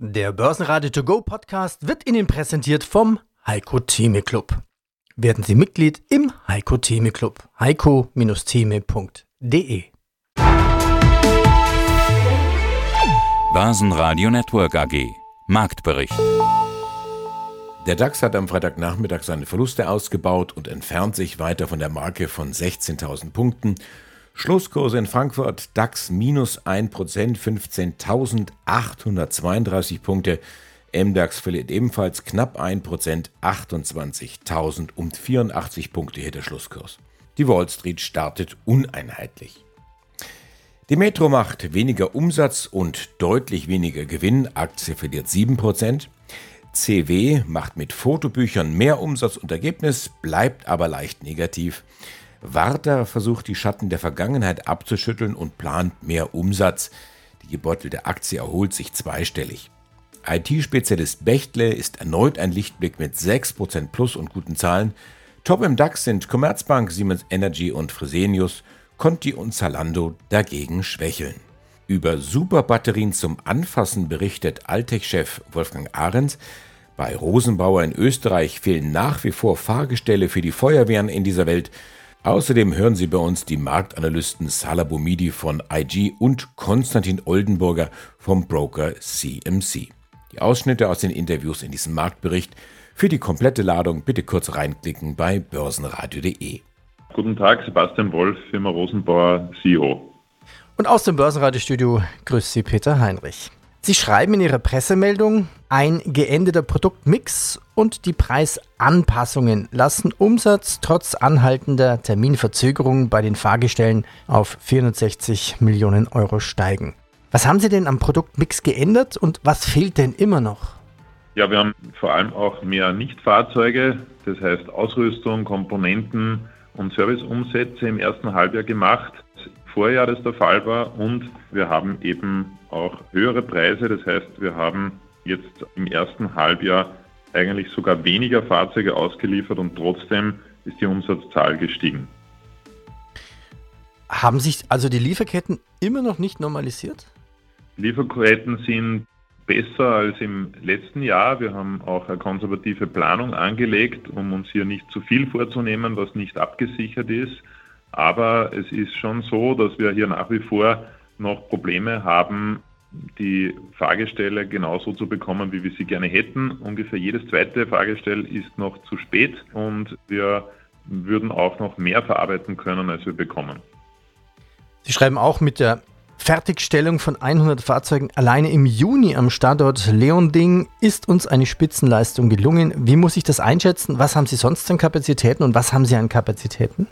Der Börsenradio To Go Podcast wird Ihnen präsentiert vom Heiko Theme Club. Werden Sie Mitglied im Heiko Theme Club. heiko-theme.de Börsenradio Network AG Marktbericht Der DAX hat am Freitagnachmittag seine Verluste ausgebaut und entfernt sich weiter von der Marke von 16.000 Punkten. Schlusskurse in Frankfurt, DAX minus 1%, 15.832 Punkte. MDAX verliert ebenfalls knapp 1%, 28.084 Punkte hier der Schlusskurs. Die Wall Street startet uneinheitlich. Die Metro macht weniger Umsatz und deutlich weniger Gewinn, Aktie verliert 7%. CW macht mit Fotobüchern mehr Umsatz und Ergebnis, bleibt aber leicht negativ. Warta versucht die Schatten der Vergangenheit abzuschütteln und plant mehr Umsatz. Die gebeutelte Aktie erholt sich zweistellig. IT-Spezialist Bechtle ist erneut ein Lichtblick mit 6% plus und guten Zahlen. Top im DAX sind Commerzbank, Siemens Energy und Fresenius. Conti und Zalando dagegen schwächeln. Über Superbatterien zum Anfassen berichtet Altech-Chef Wolfgang Ahrens. Bei Rosenbauer in Österreich fehlen nach wie vor Fahrgestelle für die Feuerwehren in dieser Welt. Außerdem hören Sie bei uns die Marktanalysten Salah Boumidi von IG und Konstantin Oldenburger vom Broker CMC. Die Ausschnitte aus den Interviews in diesem Marktbericht für die komplette Ladung bitte kurz reinklicken bei börsenradio.de. Guten Tag, Sebastian Wolf, Firma Rosenbauer, CEO. Und aus dem Börsenradiostudio grüßt Sie Peter Heinrich. Sie schreiben in Ihrer Pressemeldung, ein geendeter Produktmix und die Preisanpassungen lassen Umsatz trotz anhaltender Terminverzögerungen bei den Fahrgestellen auf 460 Millionen Euro steigen. Was haben Sie denn am Produktmix geändert und was fehlt denn immer noch? Ja, wir haben vor allem auch mehr Nichtfahrzeuge, das heißt Ausrüstung, Komponenten und Serviceumsätze im ersten Halbjahr gemacht. Vorjahr das der Fall war und wir haben eben auch höhere Preise. Das heißt, wir haben jetzt im ersten Halbjahr eigentlich sogar weniger Fahrzeuge ausgeliefert und trotzdem ist die Umsatzzahl gestiegen. Haben sich also die Lieferketten immer noch nicht normalisiert? Lieferketten sind besser als im letzten Jahr. Wir haben auch eine konservative Planung angelegt, um uns hier nicht zu viel vorzunehmen, was nicht abgesichert ist. Aber es ist schon so, dass wir hier nach wie vor noch Probleme haben, die Fahrgestelle genauso zu bekommen, wie wir sie gerne hätten. Ungefähr jedes zweite Fahrgestell ist noch zu spät und wir würden auch noch mehr verarbeiten können, als wir bekommen. Sie schreiben auch mit der Fertigstellung von 100 Fahrzeugen alleine im Juni am Standort Leonding ist uns eine Spitzenleistung gelungen. Wie muss ich das einschätzen? Was haben Sie sonst an Kapazitäten und was haben Sie an Kapazitäten?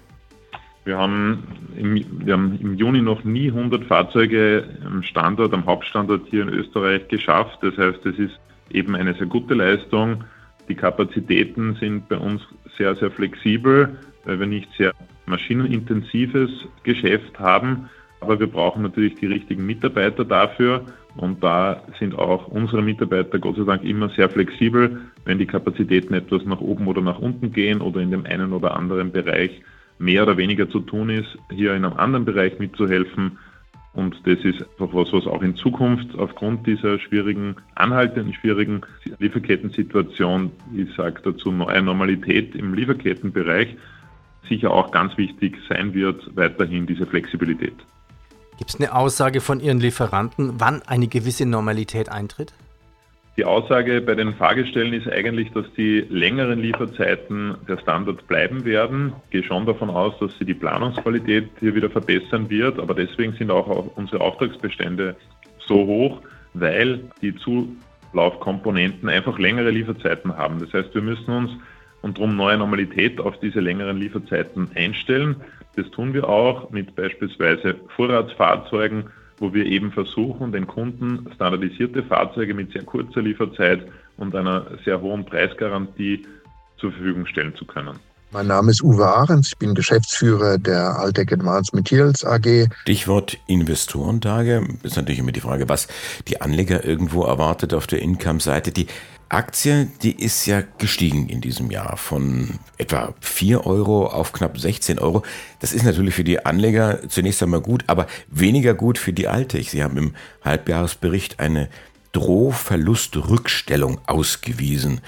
Wir haben, im, wir haben im Juni noch nie 100 Fahrzeuge am Standort, am Hauptstandort hier in Österreich geschafft. Das heißt, es ist eben eine sehr gute Leistung. Die Kapazitäten sind bei uns sehr, sehr flexibel, weil wir nicht sehr maschinenintensives Geschäft haben. Aber wir brauchen natürlich die richtigen Mitarbeiter dafür. Und da sind auch unsere Mitarbeiter Gott sei Dank immer sehr flexibel, wenn die Kapazitäten etwas nach oben oder nach unten gehen oder in dem einen oder anderen Bereich mehr oder weniger zu tun ist, hier in einem anderen Bereich mitzuhelfen. Und das ist einfach was, was auch in Zukunft aufgrund dieser schwierigen, anhaltenden schwierigen Lieferkettensituation, ich sage dazu neue Normalität im Lieferkettenbereich, sicher auch ganz wichtig sein wird, weiterhin diese Flexibilität. Gibt es eine Aussage von Ihren Lieferanten, wann eine gewisse Normalität eintritt? Die Aussage bei den Fahrgestellen ist eigentlich, dass die längeren Lieferzeiten der Standard bleiben werden. Ich gehe schon davon aus, dass sie die Planungsqualität hier wieder verbessern wird, aber deswegen sind auch unsere Auftragsbestände so hoch, weil die Zulaufkomponenten einfach längere Lieferzeiten haben. Das heißt, wir müssen uns und darum neue Normalität auf diese längeren Lieferzeiten einstellen. Das tun wir auch mit beispielsweise Vorratsfahrzeugen wo wir eben versuchen, den Kunden standardisierte Fahrzeuge mit sehr kurzer Lieferzeit und einer sehr hohen Preisgarantie zur Verfügung stellen zu können. Mein Name ist Uwe Ahrens, ich bin Geschäftsführer der Altec Advanced Materials AG. Stichwort Investorentage ist natürlich immer die Frage, was die Anleger irgendwo erwartet auf der Income-Seite. Die Aktie, die ist ja gestiegen in diesem Jahr von etwa 4 Euro auf knapp 16 Euro. Das ist natürlich für die Anleger zunächst einmal gut, aber weniger gut für die Alte. Sie haben im Halbjahresbericht eine Drohverlustrückstellung ausgewiesen.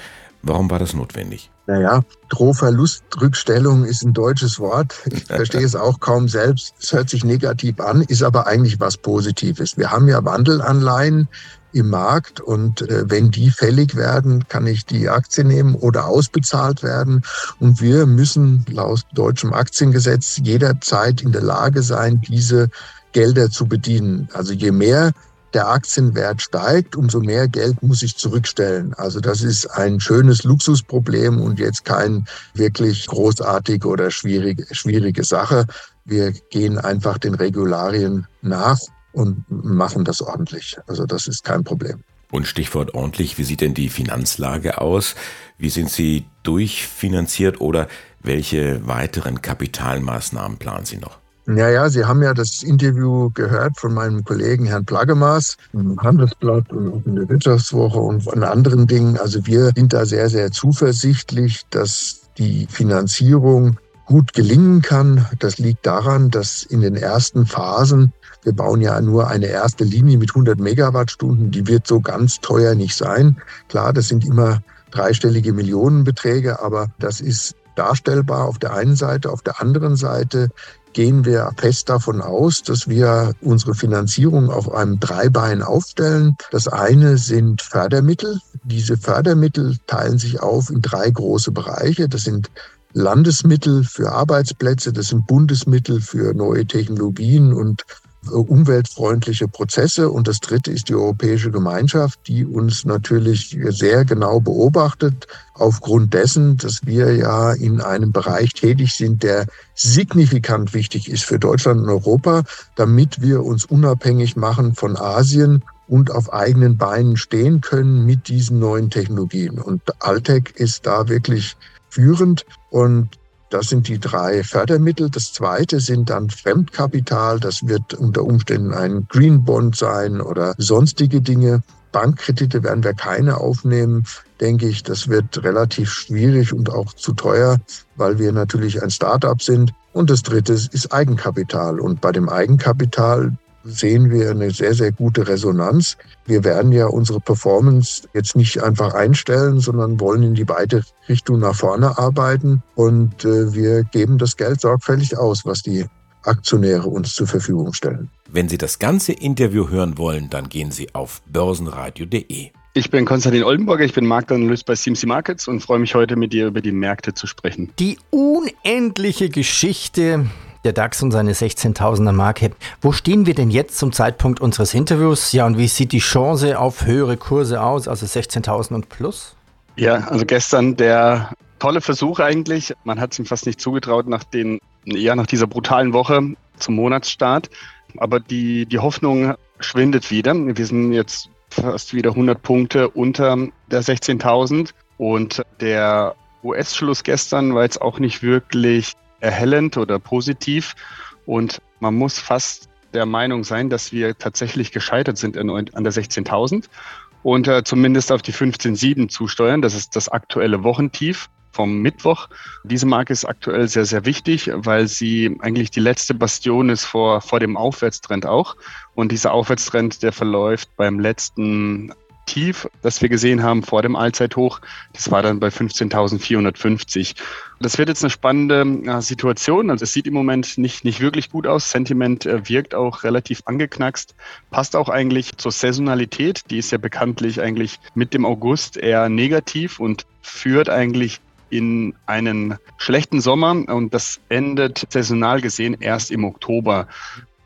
Warum war das notwendig? Naja, Drohverlustrückstellung ist ein deutsches Wort. Ich verstehe es auch kaum selbst. Es hört sich negativ an, ist aber eigentlich was Positives. Wir haben ja Wandelanleihen im Markt und äh, wenn die fällig werden, kann ich die Aktie nehmen oder ausbezahlt werden. Und wir müssen laut deutschem Aktiengesetz jederzeit in der Lage sein, diese Gelder zu bedienen. Also je mehr der Aktienwert steigt, umso mehr Geld muss ich zurückstellen. Also das ist ein schönes Luxusproblem und jetzt kein wirklich großartige oder schwierige, schwierige Sache. Wir gehen einfach den Regularien nach und machen das ordentlich. Also das ist kein Problem. Und Stichwort ordentlich, wie sieht denn die Finanzlage aus? Wie sind Sie durchfinanziert oder welche weiteren Kapitalmaßnahmen planen Sie noch? Ja, ja, Sie haben ja das Interview gehört von meinem Kollegen Herrn Plagemaß im Handelsblatt und auch in der Wirtschaftswoche und von anderen Dingen. Also wir sind da sehr, sehr zuversichtlich, dass die Finanzierung gut gelingen kann. Das liegt daran, dass in den ersten Phasen, wir bauen ja nur eine erste Linie mit 100 Megawattstunden, die wird so ganz teuer nicht sein. Klar, das sind immer dreistellige Millionenbeträge, aber das ist darstellbar auf der einen Seite. Auf der anderen Seite gehen wir fest davon aus, dass wir unsere Finanzierung auf einem Dreibein aufstellen. Das eine sind Fördermittel. Diese Fördermittel teilen sich auf in drei große Bereiche. Das sind Landesmittel für Arbeitsplätze, das sind Bundesmittel für neue Technologien und umweltfreundliche Prozesse. Und das Dritte ist die Europäische Gemeinschaft, die uns natürlich sehr genau beobachtet, aufgrund dessen, dass wir ja in einem Bereich tätig sind, der signifikant wichtig ist für Deutschland und Europa, damit wir uns unabhängig machen von Asien und auf eigenen Beinen stehen können mit diesen neuen Technologien. Und Altec ist da wirklich führend. Und das sind die drei Fördermittel. Das zweite sind dann Fremdkapital. Das wird unter Umständen ein Green Bond sein oder sonstige Dinge. Bankkredite werden wir keine aufnehmen, denke ich. Das wird relativ schwierig und auch zu teuer, weil wir natürlich ein Start-up sind. Und das dritte ist Eigenkapital. Und bei dem Eigenkapital sehen wir eine sehr, sehr gute Resonanz. Wir werden ja unsere Performance jetzt nicht einfach einstellen, sondern wollen in die weite Richtung nach vorne arbeiten. Und äh, wir geben das Geld sorgfältig aus, was die Aktionäre uns zur Verfügung stellen. Wenn Sie das ganze Interview hören wollen, dann gehen Sie auf börsenradio.de. Ich bin Konstantin Oldenburger, ich bin Marktanalyst bei CMC Markets und freue mich heute mit dir über die Märkte zu sprechen. Die unendliche Geschichte der DAX und seine 16.000er Marke. Wo stehen wir denn jetzt zum Zeitpunkt unseres Interviews? Ja, und wie sieht die Chance auf höhere Kurse aus, also 16.000 und plus? Ja, also gestern der tolle Versuch eigentlich. Man hat es ihm fast nicht zugetraut nach den, ja, nach dieser brutalen Woche zum Monatsstart. Aber die, die Hoffnung schwindet wieder. Wir sind jetzt fast wieder 100 Punkte unter der 16.000 und der US-Schluss gestern war jetzt auch nicht wirklich erhellend oder positiv. Und man muss fast der Meinung sein, dass wir tatsächlich gescheitert sind an, der 16.000 und äh, zumindest auf die 15.7 zusteuern. Das ist das aktuelle Wochentief vom Mittwoch. Diese Marke ist aktuell sehr, sehr wichtig, weil sie eigentlich die letzte Bastion ist vor, vor dem Aufwärtstrend auch. Und dieser Aufwärtstrend, der verläuft beim letzten Tief, das wir gesehen haben vor dem Allzeithoch, das war dann bei 15.450. Das wird jetzt eine spannende äh, Situation. Also es sieht im Moment nicht, nicht wirklich gut aus. Sentiment äh, wirkt auch relativ angeknackst. Passt auch eigentlich zur Saisonalität. Die ist ja bekanntlich eigentlich mit dem August eher negativ und führt eigentlich in einen schlechten Sommer und das endet saisonal gesehen erst im Oktober.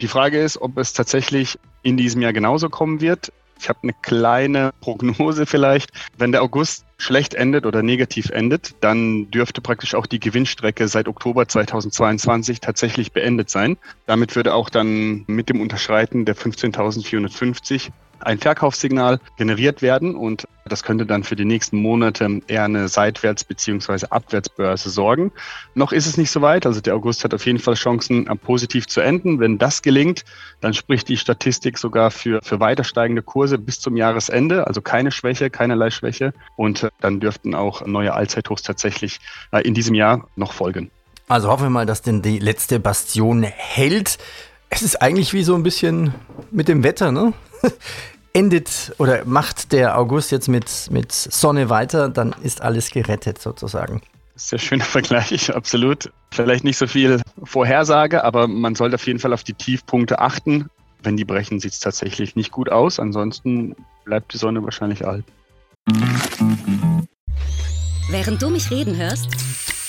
Die Frage ist, ob es tatsächlich in diesem Jahr genauso kommen wird. Ich habe eine kleine Prognose vielleicht. Wenn der August schlecht endet oder negativ endet, dann dürfte praktisch auch die Gewinnstrecke seit Oktober 2022 tatsächlich beendet sein. Damit würde auch dann mit dem Unterschreiten der 15.450 ein Verkaufssignal generiert werden und das könnte dann für die nächsten Monate eher eine Seitwärts- bzw. Abwärtsbörse sorgen. Noch ist es nicht so weit, also der August hat auf jeden Fall Chancen, äh, positiv zu enden. Wenn das gelingt, dann spricht die Statistik sogar für, für weiter steigende Kurse bis zum Jahresende, also keine Schwäche, keinerlei Schwäche und äh, dann dürften auch neue Allzeithochs tatsächlich äh, in diesem Jahr noch folgen. Also hoffen wir mal, dass denn die letzte Bastion hält. Es ist eigentlich wie so ein bisschen mit dem Wetter, ne? endet oder macht der August jetzt mit, mit Sonne weiter, dann ist alles gerettet sozusagen. Sehr schöner Vergleich, absolut. Vielleicht nicht so viel Vorhersage, aber man sollte auf jeden Fall auf die Tiefpunkte achten. Wenn die brechen, sieht es tatsächlich nicht gut aus. Ansonsten bleibt die Sonne wahrscheinlich erhalten. Während du mich reden hörst,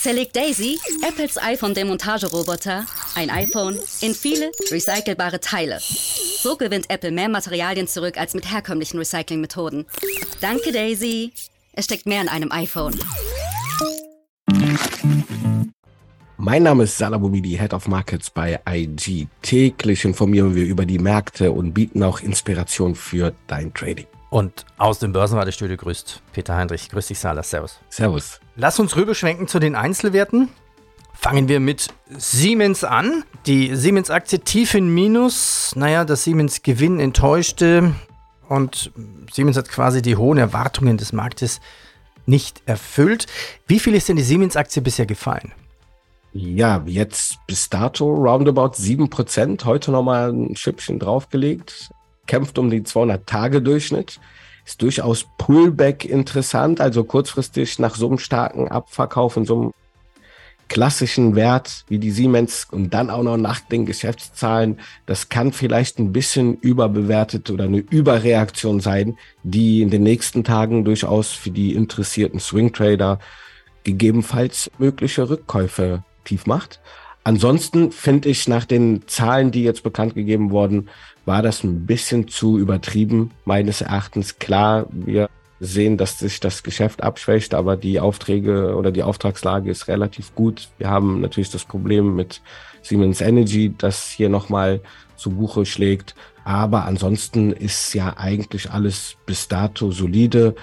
zerlegt Daisy, Apples iPhone-Demontageroboter, ein iPhone in viele recycelbare Teile. So gewinnt Apple mehr Materialien zurück als mit herkömmlichen Recyclingmethoden. Danke, Daisy. Es steckt mehr in einem iPhone. Mein Name ist Salah Bobidi, Head of Markets bei IG. Täglich informieren wir über die Märkte und bieten auch Inspiration für dein Trading. Und aus dem Börsenratestudio grüßt Peter Heinrich. Grüß dich, Salah. Servus. Servus. Lass uns rüberschwenken zu den Einzelwerten. Fangen wir mit Siemens an. Die Siemens-Aktie tief in Minus. Naja, das Siemens-Gewinn enttäuschte und Siemens hat quasi die hohen Erwartungen des Marktes nicht erfüllt. Wie viel ist denn die Siemens-Aktie bisher gefallen? Ja, jetzt bis dato roundabout 7%. Heute nochmal ein Schüppchen draufgelegt. Kämpft um den 200-Tage-Durchschnitt. Ist durchaus Pullback interessant. Also kurzfristig nach so einem starken Abverkauf in so einem klassischen Wert wie die Siemens und dann auch noch nach den Geschäftszahlen, das kann vielleicht ein bisschen überbewertet oder eine Überreaktion sein, die in den nächsten Tagen durchaus für die interessierten Swing-Trader gegebenenfalls mögliche Rückkäufe tief macht. Ansonsten finde ich nach den Zahlen, die jetzt bekannt gegeben wurden, war das ein bisschen zu übertrieben, meines Erachtens. Klar, wir sehen, dass sich das Geschäft abschwächt, aber die Aufträge oder die Auftragslage ist relativ gut. Wir haben natürlich das Problem mit Siemens Energy, das hier nochmal zu Buche schlägt. Aber ansonsten ist ja eigentlich alles bis dato solide.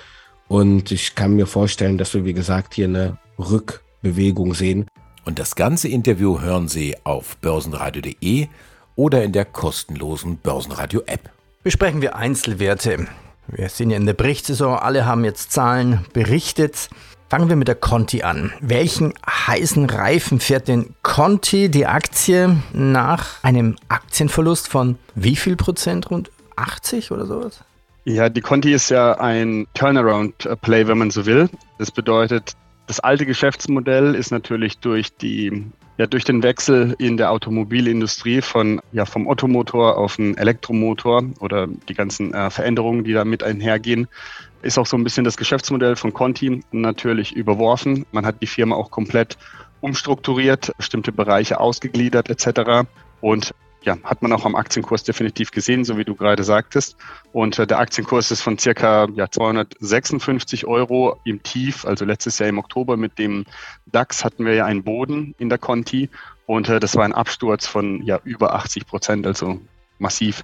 Und ich kann mir vorstellen, dass wir, wie gesagt, hier eine Rückbewegung sehen. Und das ganze Interview hören Sie auf börsenradio.de oder in der kostenlosen Börsenradio-App. Besprechen wir Einzelwerte. Wir sind ja in der Berichtssaison, alle haben jetzt Zahlen berichtet. Fangen wir mit der Conti an. Welchen heißen Reifen fährt denn Conti, die Aktie, nach einem Aktienverlust von wie viel Prozent? Rund 80 oder sowas? Ja, die Conti ist ja ein Turnaround-Play, wenn man so will. Das bedeutet, das alte Geschäftsmodell ist natürlich durch die ja, durch den Wechsel in der Automobilindustrie von, ja, vom Ottomotor auf einen Elektromotor oder die ganzen äh, Veränderungen, die damit einhergehen, ist auch so ein bisschen das Geschäftsmodell von Conti natürlich überworfen. Man hat die Firma auch komplett umstrukturiert, bestimmte Bereiche ausgegliedert etc. Und ja, hat man auch am Aktienkurs definitiv gesehen, so wie du gerade sagtest. Und äh, der Aktienkurs ist von circa ja, 256 Euro im Tief, also letztes Jahr im Oktober mit dem DAX hatten wir ja einen Boden in der Conti und äh, das war ein Absturz von ja über 80 Prozent, also massiv.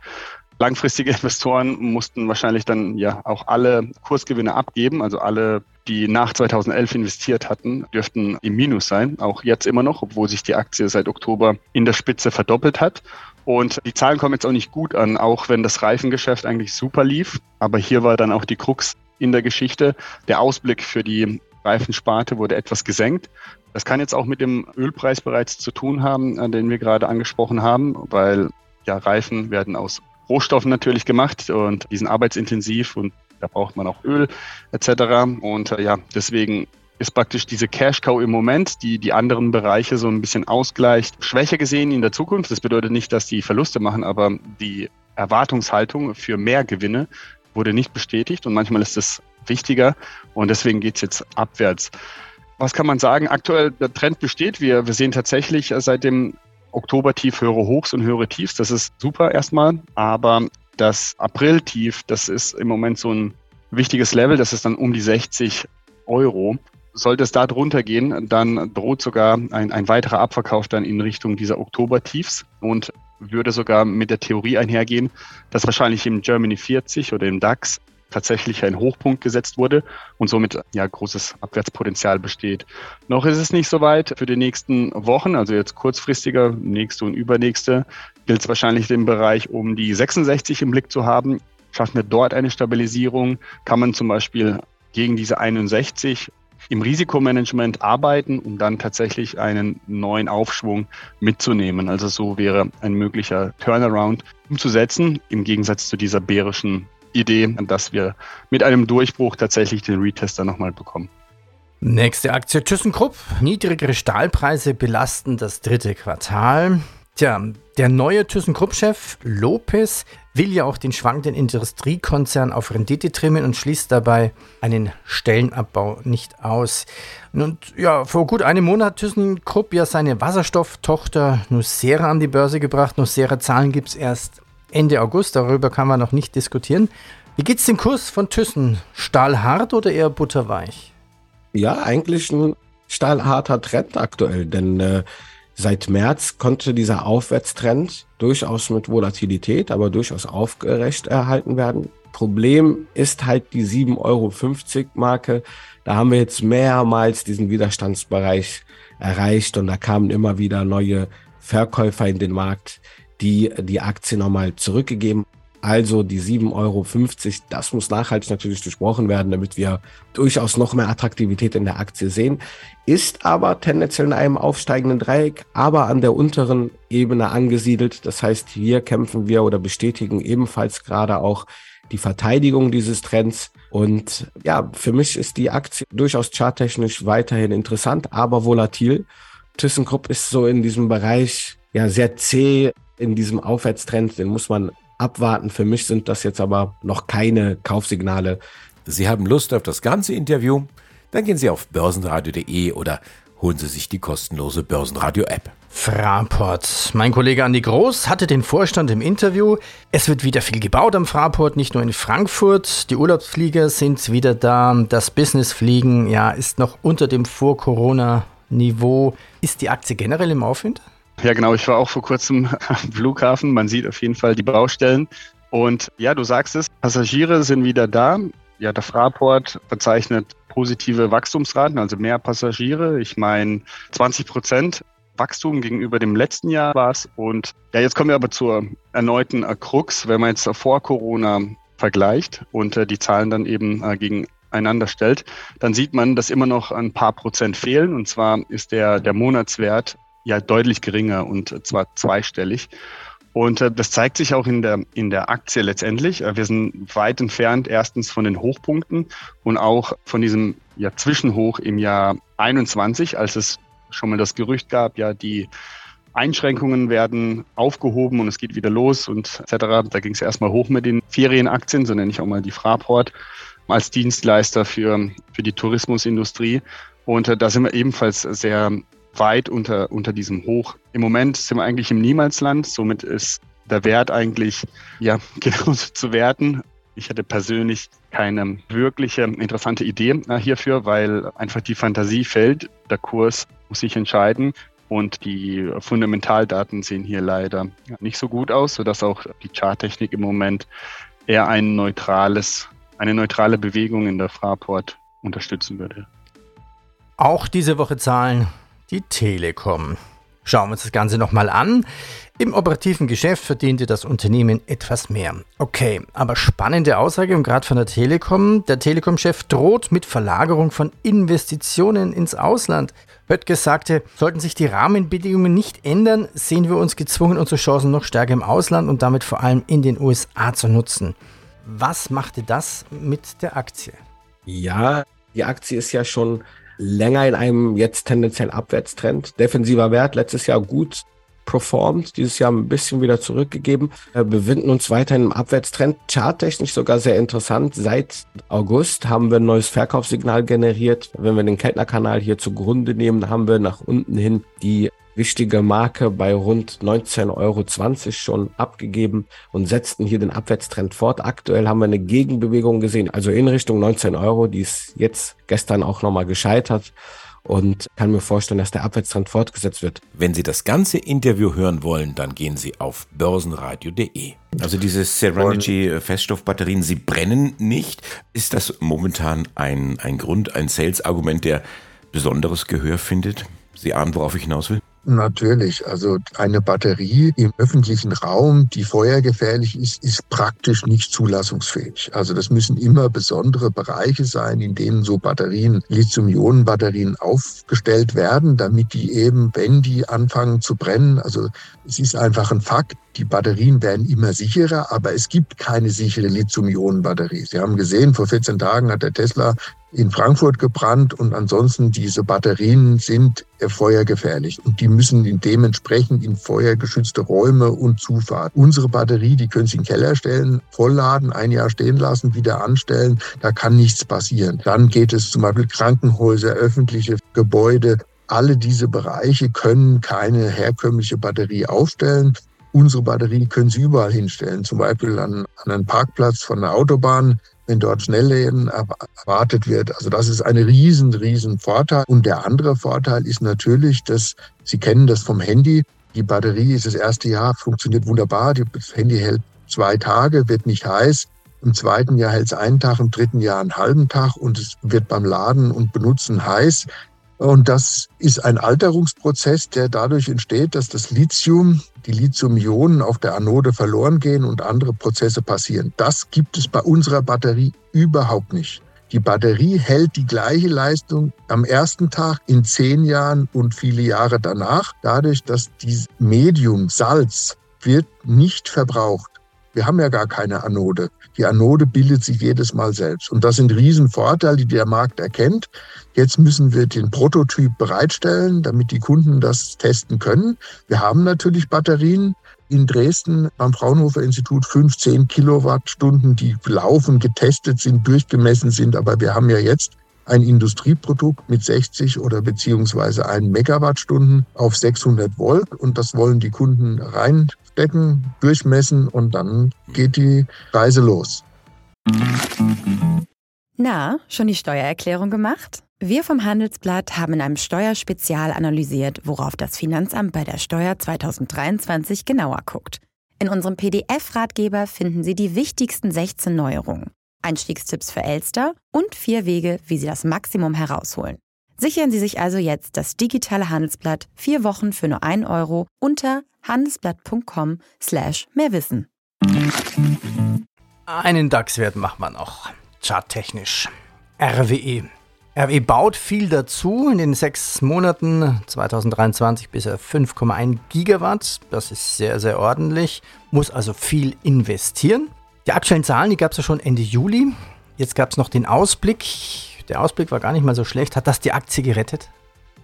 Langfristige Investoren mussten wahrscheinlich dann ja auch alle Kursgewinne abgeben, also alle die nach 2011 investiert hatten, dürften im Minus sein, auch jetzt immer noch, obwohl sich die Aktie seit Oktober in der Spitze verdoppelt hat. Und die Zahlen kommen jetzt auch nicht gut an, auch wenn das Reifengeschäft eigentlich super lief. Aber hier war dann auch die Krux in der Geschichte. Der Ausblick für die Reifensparte wurde etwas gesenkt. Das kann jetzt auch mit dem Ölpreis bereits zu tun haben, den wir gerade angesprochen haben, weil ja, Reifen werden aus Rohstoffen natürlich gemacht und die sind arbeitsintensiv und da braucht man auch Öl etc. Und äh, ja, deswegen ist praktisch diese Cash Cow im Moment, die die anderen Bereiche so ein bisschen ausgleicht, schwächer gesehen in der Zukunft. Das bedeutet nicht, dass die Verluste machen, aber die Erwartungshaltung für mehr Gewinne wurde nicht bestätigt und manchmal ist es wichtiger und deswegen geht es jetzt abwärts. Was kann man sagen? Aktuell der Trend besteht. Wir, wir sehen tatsächlich seit dem Oktober-Tief höhere Hochs und höhere Tiefs. Das ist super erstmal. Aber das April-Tief, das ist im Moment so ein wichtiges Level. Das ist dann um die 60 Euro. Sollte es da drunter gehen, dann droht sogar ein, ein weiterer Abverkauf dann in Richtung dieser Oktober-Tiefs und würde sogar mit der Theorie einhergehen, dass wahrscheinlich im Germany 40 oder im DAX tatsächlich ein Hochpunkt gesetzt wurde und somit ja großes Abwärtspotenzial besteht. Noch ist es nicht so weit für die nächsten Wochen, also jetzt kurzfristiger, nächste und übernächste, gilt es wahrscheinlich den Bereich um die 66 im Blick zu haben. Schaffen wir dort eine Stabilisierung, kann man zum Beispiel gegen diese 61 im Risikomanagement arbeiten, um dann tatsächlich einen neuen Aufschwung mitzunehmen. Also so wäre ein möglicher Turnaround umzusetzen, im Gegensatz zu dieser bärischen Idee, dass wir mit einem Durchbruch tatsächlich den Retester nochmal bekommen. Nächste Aktie ThyssenKrupp. Niedrigere Stahlpreise belasten das dritte Quartal. Tja, der neue ThyssenKrupp-Chef Lopez will ja auch den schwankenden Industriekonzern auf Rendite trimmen und schließt dabei einen Stellenabbau nicht aus. Und ja, vor gut einem Monat hat ThyssenKrupp ja seine Wasserstofftochter Nucera an die Börse gebracht. Nucera Zahlen gibt es erst Ende August, darüber kann man noch nicht diskutieren. Wie geht es dem Kurs von Thyssen? Stahlhart oder eher butterweich? Ja, eigentlich ein stahlharter Trend aktuell, denn äh, Seit März konnte dieser Aufwärtstrend durchaus mit Volatilität, aber durchaus aufgerecht erhalten werden. Problem ist halt die 7,50 Euro Marke. Da haben wir jetzt mehrmals diesen Widerstandsbereich erreicht und da kamen immer wieder neue Verkäufer in den Markt, die die Aktie nochmal zurückgegeben also die 7,50 Euro, das muss nachhaltig natürlich durchbrochen werden, damit wir durchaus noch mehr Attraktivität in der Aktie sehen. Ist aber tendenziell in einem aufsteigenden Dreieck, aber an der unteren Ebene angesiedelt. Das heißt, hier kämpfen wir oder bestätigen ebenfalls gerade auch die Verteidigung dieses Trends. Und ja, für mich ist die Aktie durchaus charttechnisch weiterhin interessant, aber volatil. ThyssenKrupp ist so in diesem Bereich ja sehr zäh in diesem Aufwärtstrend. Den muss man abwarten. Für mich sind das jetzt aber noch keine Kaufsignale. Sie haben Lust auf das ganze Interview? Dann gehen Sie auf börsenradio.de oder holen Sie sich die kostenlose Börsenradio-App. Fraport. Mein Kollege Andi Groß hatte den Vorstand im Interview. Es wird wieder viel gebaut am Fraport, nicht nur in Frankfurt. Die Urlaubsflieger sind wieder da. Das Businessfliegen ja, ist noch unter dem Vor-Corona-Niveau. Ist die Aktie generell im Aufwind? Ja, genau. Ich war auch vor kurzem am Flughafen. Man sieht auf jeden Fall die Baustellen. Und ja, du sagst es, Passagiere sind wieder da. Ja, der Fraport verzeichnet positive Wachstumsraten, also mehr Passagiere. Ich meine 20 Prozent Wachstum gegenüber dem letzten Jahr war es. Und ja, jetzt kommen wir aber zur erneuten Krux, wenn man jetzt vor Corona vergleicht und äh, die Zahlen dann eben äh, gegeneinander stellt, dann sieht man, dass immer noch ein paar Prozent fehlen. Und zwar ist der, der Monatswert ja deutlich geringer und zwar zweistellig. Und äh, das zeigt sich auch in der, in der Aktie letztendlich. Äh, wir sind weit entfernt erstens von den Hochpunkten und auch von diesem ja, Zwischenhoch im Jahr 21, als es schon mal das Gerücht gab, ja, die Einschränkungen werden aufgehoben und es geht wieder los und etc. Da ging es erstmal hoch mit den Ferienaktien, so nenne ich auch mal die Fraport als Dienstleister für, für die Tourismusindustrie. Und äh, da sind wir ebenfalls sehr weit unter, unter diesem Hoch. Im Moment sind wir eigentlich im Niemalsland, somit ist der Wert eigentlich ja genauso zu werten. Ich hatte persönlich keine wirkliche interessante Idee äh, hierfür, weil einfach die Fantasie fällt. Der Kurs muss sich entscheiden und die Fundamentaldaten sehen hier leider nicht so gut aus, sodass auch die Charttechnik im Moment eher ein neutrales, eine neutrale Bewegung in der Fraport unterstützen würde. Auch diese Woche Zahlen die Telekom. Schauen wir uns das Ganze nochmal an. Im operativen Geschäft verdiente das Unternehmen etwas mehr. Okay, aber spannende Aussage und gerade von der Telekom. Der Telekom-Chef droht mit Verlagerung von Investitionen ins Ausland. Höttges sagte, sollten sich die Rahmenbedingungen nicht ändern, sehen wir uns gezwungen, unsere Chancen noch stärker im Ausland und damit vor allem in den USA zu nutzen. Was machte das mit der Aktie? Ja, die Aktie ist ja schon länger in einem jetzt tendenziell Abwärtstrend. Defensiver Wert letztes Jahr gut performt, dieses Jahr ein bisschen wieder zurückgegeben. Wir befinden uns weiter im Abwärtstrend, charttechnisch sogar sehr interessant. Seit August haben wir ein neues Verkaufssignal generiert. Wenn wir den Kellner-Kanal hier zugrunde nehmen, haben wir nach unten hin die wichtige Marke bei rund 19,20 Euro schon abgegeben und setzten hier den Abwärtstrend fort. Aktuell haben wir eine Gegenbewegung gesehen, also in Richtung 19 Euro, die ist jetzt gestern auch nochmal gescheitert und kann mir vorstellen, dass der Abwärtstrend fortgesetzt wird. Wenn Sie das ganze Interview hören wollen, dann gehen Sie auf börsenradio.de. Also diese Serenity Feststoffbatterien, sie brennen nicht. Ist das momentan ein, ein Grund, ein Sales-Argument, der besonderes Gehör findet? Sie ahnen, worauf ich hinaus will? Natürlich, also eine Batterie im öffentlichen Raum, die feuergefährlich ist, ist praktisch nicht zulassungsfähig. Also das müssen immer besondere Bereiche sein, in denen so Batterien, Lithium-Ionen-Batterien aufgestellt werden, damit die eben, wenn die anfangen zu brennen, also es ist einfach ein Fakt, die Batterien werden immer sicherer, aber es gibt keine sichere Lithium-Ionen-Batterie. Sie haben gesehen, vor 14 Tagen hat der Tesla in Frankfurt gebrannt und ansonsten diese Batterien sind feuergefährlich und die müssen dementsprechend in feuergeschützte Räume und Zufahrt. Unsere Batterie, die können Sie in den Keller stellen, vollladen, ein Jahr stehen lassen, wieder anstellen, da kann nichts passieren. Dann geht es zum Beispiel Krankenhäuser, öffentliche Gebäude, alle diese Bereiche können keine herkömmliche Batterie aufstellen. Unsere Batterie können Sie überall hinstellen, zum Beispiel an einen Parkplatz von der Autobahn, wenn dort Schnellleben erwartet wird. Also das ist ein riesen, riesen Vorteil. Und der andere Vorteil ist natürlich, dass Sie kennen das vom Handy. Die Batterie ist das erste Jahr, funktioniert wunderbar. Das Handy hält zwei Tage, wird nicht heiß. Im zweiten Jahr hält es einen Tag, im dritten Jahr einen halben Tag und es wird beim Laden und Benutzen heiß. Und das ist ein Alterungsprozess, der dadurch entsteht, dass das Lithium, die Lithium-Ionen auf der Anode verloren gehen und andere Prozesse passieren. Das gibt es bei unserer Batterie überhaupt nicht. Die Batterie hält die gleiche Leistung am ersten Tag in zehn Jahren und viele Jahre danach, dadurch, dass dieses Medium Salz wird nicht verbraucht. Wir haben ja gar keine Anode. Die Anode bildet sich jedes Mal selbst. Und das sind Riesenvorteile, die der Markt erkennt. Jetzt müssen wir den Prototyp bereitstellen, damit die Kunden das testen können. Wir haben natürlich Batterien in Dresden beim Fraunhofer Institut 15 Kilowattstunden, die laufen, getestet sind, durchgemessen sind. Aber wir haben ja jetzt ein Industrieprodukt mit 60 oder beziehungsweise 1 Megawattstunden auf 600 Volt und das wollen die Kunden rein stecken, durchmessen und dann geht die Reise los. Na, schon die Steuererklärung gemacht? Wir vom Handelsblatt haben in einem Steuerspezial analysiert, worauf das Finanzamt bei der Steuer 2023 genauer guckt. In unserem PDF-Ratgeber finden Sie die wichtigsten 16 Neuerungen, Einstiegstipps für Elster und vier Wege, wie Sie das Maximum herausholen. Sichern Sie sich also jetzt das digitale Handelsblatt vier Wochen für nur 1 Euro unter handelsblatt.com slash mehrwissen. Einen DAX-Wert machen wir noch. Charttechnisch. RWE. RWE baut viel dazu. In den sechs Monaten 2023 bis er 5,1 Gigawatt. Das ist sehr, sehr ordentlich. Muss also viel investieren. Die aktuellen Zahlen, die gab es ja schon Ende Juli. Jetzt gab es noch den Ausblick. Der Ausblick war gar nicht mal so schlecht. Hat das die Aktie gerettet?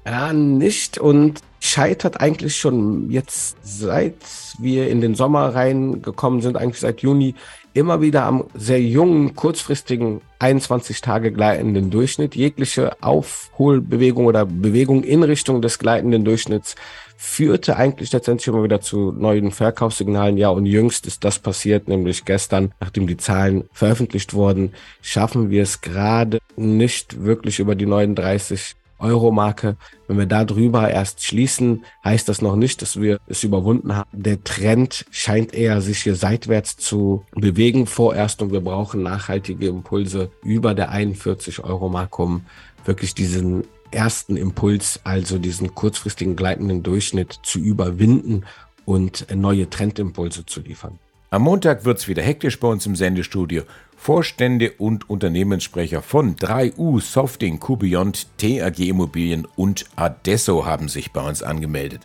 Ja, nicht und scheitert eigentlich schon jetzt, seit wir in den Sommer reingekommen sind, eigentlich seit Juni, immer wieder am sehr jungen, kurzfristigen 21 Tage gleitenden Durchschnitt. Jegliche Aufholbewegung oder Bewegung in Richtung des gleitenden Durchschnitts führte eigentlich letztendlich immer wieder zu neuen Verkaufssignalen. Ja, und jüngst ist das passiert, nämlich gestern, nachdem die Zahlen veröffentlicht wurden, schaffen wir es gerade nicht wirklich über die 39 Euro-Marke. Wenn wir da drüber erst schließen, heißt das noch nicht, dass wir es überwunden haben. Der Trend scheint eher sich hier seitwärts zu bewegen vorerst und wir brauchen nachhaltige Impulse über der 41 Euro-Marke, um wirklich diesen ersten Impuls, also diesen kurzfristigen gleitenden Durchschnitt zu überwinden und neue Trendimpulse zu liefern. Am Montag wird es wieder hektisch bei uns im Sendestudio. Vorstände und Unternehmenssprecher von 3U, Softing, QBeyond, TAG Immobilien und Adesso haben sich bei uns angemeldet.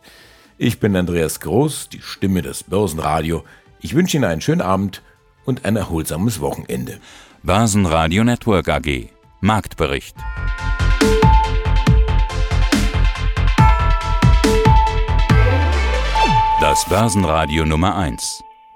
Ich bin Andreas Groß, die Stimme des Börsenradio. Ich wünsche Ihnen einen schönen Abend und ein erholsames Wochenende. Börsenradio Network AG Marktbericht. Das Börsenradio Nummer 1.